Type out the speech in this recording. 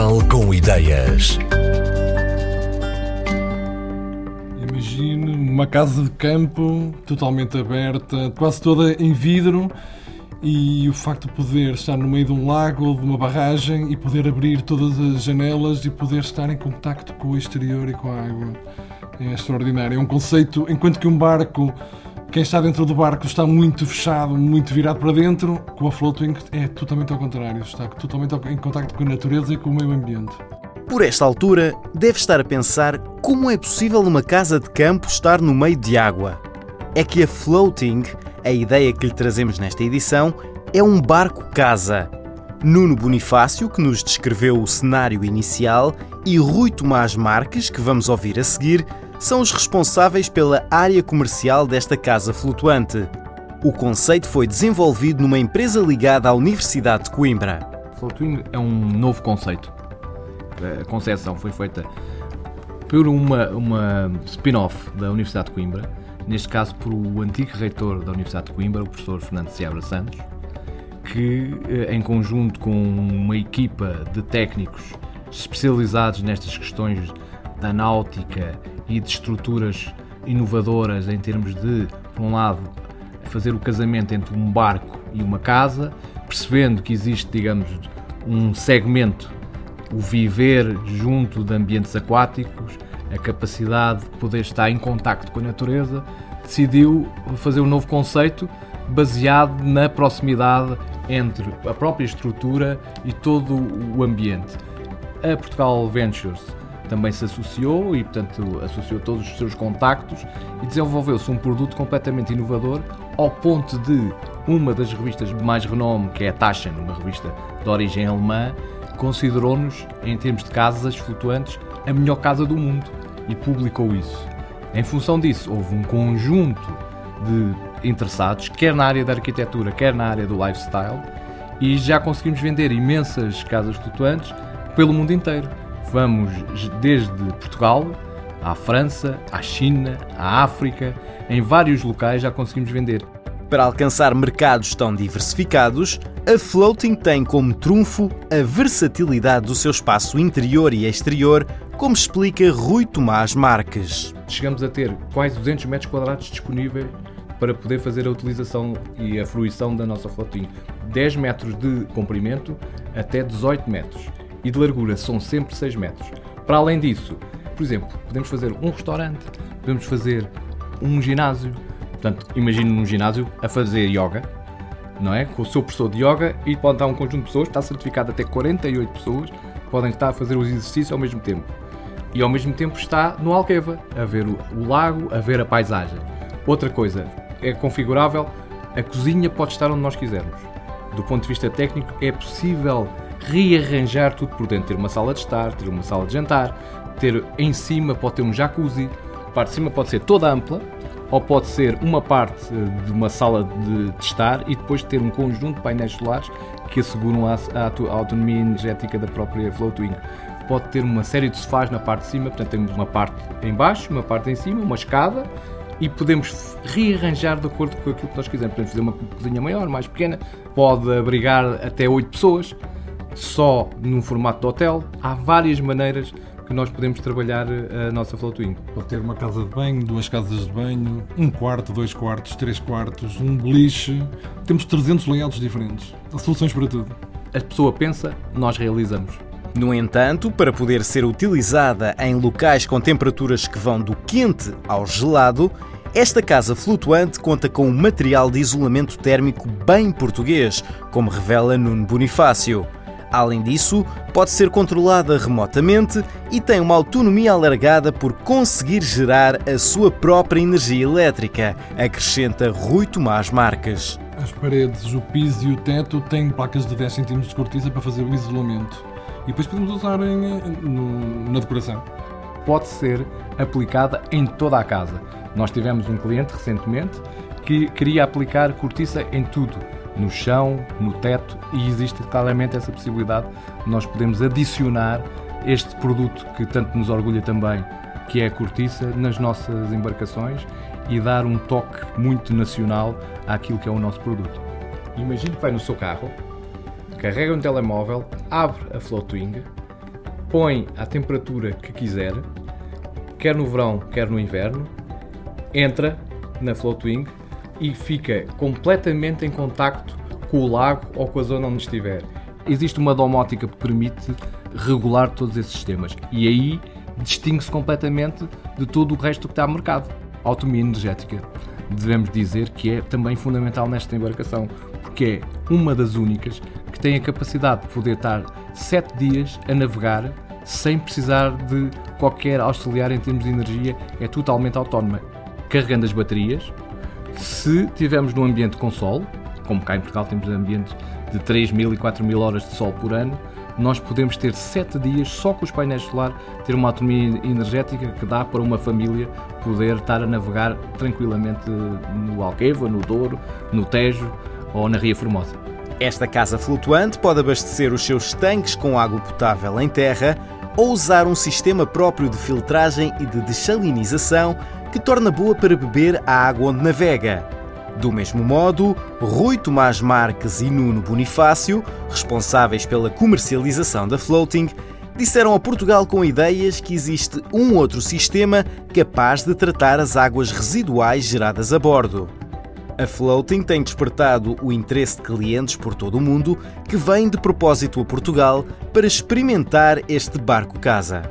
Casal com Ideias. Imagine uma casa de campo totalmente aberta, quase toda em vidro, e o facto de poder estar no meio de um lago ou de uma barragem e poder abrir todas as janelas e poder estar em contacto com o exterior e com a água. É extraordinário. É um conceito, enquanto que um barco, quem está dentro do barco está muito fechado, muito virado para dentro, com a floating é totalmente ao contrário. Está totalmente em contacto com a natureza e com o meio ambiente. Por esta altura, deve estar a pensar como é possível numa casa de campo estar no meio de água. É que a floating, a ideia que lhe trazemos nesta edição, é um barco-casa. Nuno Bonifácio, que nos descreveu o cenário inicial, e Rui Tomás Marques, que vamos ouvir a seguir, são os responsáveis pela área comercial desta casa flutuante. O conceito foi desenvolvido numa empresa ligada à Universidade de Coimbra. Floating é um novo conceito. A concepção foi feita por uma, uma spin-off da Universidade de Coimbra, neste caso por o antigo reitor da Universidade de Coimbra, o professor Fernando Seabra Santos, que, eh, em conjunto com uma equipa de técnicos especializados nestas questões da náutica e de estruturas inovadoras em termos de, por um lado, fazer o casamento entre um barco e uma casa, percebendo que existe, digamos, um segmento, o viver junto de ambientes aquáticos, a capacidade de poder estar em contacto com a natureza, decidiu fazer um novo conceito baseado na proximidade entre a própria estrutura e todo o ambiente. A Portugal Ventures também se associou e, portanto, associou todos os seus contactos e desenvolveu-se um produto completamente inovador ao ponto de uma das revistas de mais renome, que é a Taschen, uma revista de origem alemã, considerou-nos, em termos de casas flutuantes, a melhor casa do mundo e publicou isso. Em função disso, houve um conjunto de interessados, quer na área da arquitetura, quer na área do lifestyle, e já conseguimos vender imensas casas flutuantes pelo mundo inteiro. Vamos desde Portugal à França, à China, à África, em vários locais já conseguimos vender. Para alcançar mercados tão diversificados, a Floating tem como trunfo a versatilidade do seu espaço interior e exterior, como explica Rui Tomás Marques. Chegamos a ter quase 200 metros quadrados disponíveis para poder fazer a utilização e a fruição da nossa Floating. 10 metros de comprimento até 18 metros e de largura são sempre 6 metros. Para além disso, por exemplo, podemos fazer um restaurante, podemos fazer um ginásio. Portanto, imagine num ginásio a fazer yoga, não é? Com o seu professor de yoga e pode estar um conjunto de pessoas, está certificado até 48 pessoas, podem estar a fazer os exercícios ao mesmo tempo. E ao mesmo tempo está no Alqueva, a ver o, o lago, a ver a paisagem. Outra coisa, é configurável, a cozinha pode estar onde nós quisermos. Do ponto de vista técnico, é possível rearranjar tudo por dentro. Ter uma sala de estar, ter uma sala de jantar, ter em cima pode ter um jacuzzi, a parte de cima pode ser toda ampla, ou pode ser uma parte eh, de uma sala de, de estar e depois ter um conjunto de painéis solares que asseguram a, a, a autonomia energética da própria Floatwing. Pode ter uma série de sofás na parte de cima, portanto temos uma parte em baixo, uma parte em cima, uma escada e podemos rearranjar de acordo com aquilo que nós quisermos. Podemos fazer uma cozinha maior, mais pequena, pode abrigar até 8 pessoas, só num formato de hotel. Há várias maneiras que nós podemos trabalhar eh, a nossa Floatwing. Pode ter uma casa de banho, duas casas de banho, um quarto, dois quartos, três quartos, um beliche. Temos 300 layouts diferentes. Há soluções para tudo. A pessoa pensa, nós realizamos. No entanto, para poder ser utilizada em locais com temperaturas que vão do quente ao gelado, esta casa flutuante conta com um material de isolamento térmico bem português, como revela Nuno Bonifácio. Além disso, pode ser controlada remotamente e tem uma autonomia alargada por conseguir gerar a sua própria energia elétrica, acrescenta Rui Tomás Marques. As paredes, o piso e o teto têm placas de 10 cm de cortiça para fazer o isolamento. E depois podemos usar em, no, na decoração. Pode ser aplicada em toda a casa. Nós tivemos um cliente recentemente que queria aplicar cortiça em tudo, no chão, no teto, e existe claramente essa possibilidade. Nós podemos adicionar este produto que tanto nos orgulha também, que é a cortiça, nas nossas embarcações e dar um toque muito nacional àquilo que é o nosso produto. Imagine que vai no seu carro, carrega um telemóvel, abre a Floatwing põe à temperatura que quiser, quer no verão, quer no inverno, entra na Floatwing e fica completamente em contacto com o lago ou com a zona onde estiver. Existe uma domótica que permite regular todos esses sistemas e aí distingue-se completamente de todo o resto que está no mercado. autonomia energética, devemos dizer que é também fundamental nesta embarcação, porque é uma das únicas que tem a capacidade de poder estar 7 dias a navegar sem precisar de qualquer auxiliar em termos de energia, é totalmente autónoma, carregando as baterias. Se tivermos num ambiente com sol, como cá em Portugal temos ambientes de 3 mil e 4 mil horas de sol por ano, nós podemos ter 7 dias só com os painéis solares, ter uma autonomia energética que dá para uma família poder estar a navegar tranquilamente no Alqueva, no Douro, no Tejo ou na Ria Formosa. Esta casa flutuante pode abastecer os seus tanques com água potável em terra ou usar um sistema próprio de filtragem e de desalinização que torna boa para beber a água onde navega. Do mesmo modo, Rui Tomás Marques e Nuno Bonifácio, responsáveis pela comercialização da Floating, disseram a Portugal com ideias que existe um outro sistema capaz de tratar as águas residuais geradas a bordo. A Floating tem despertado o interesse de clientes por todo o mundo que vêm de propósito a Portugal para experimentar este barco-casa.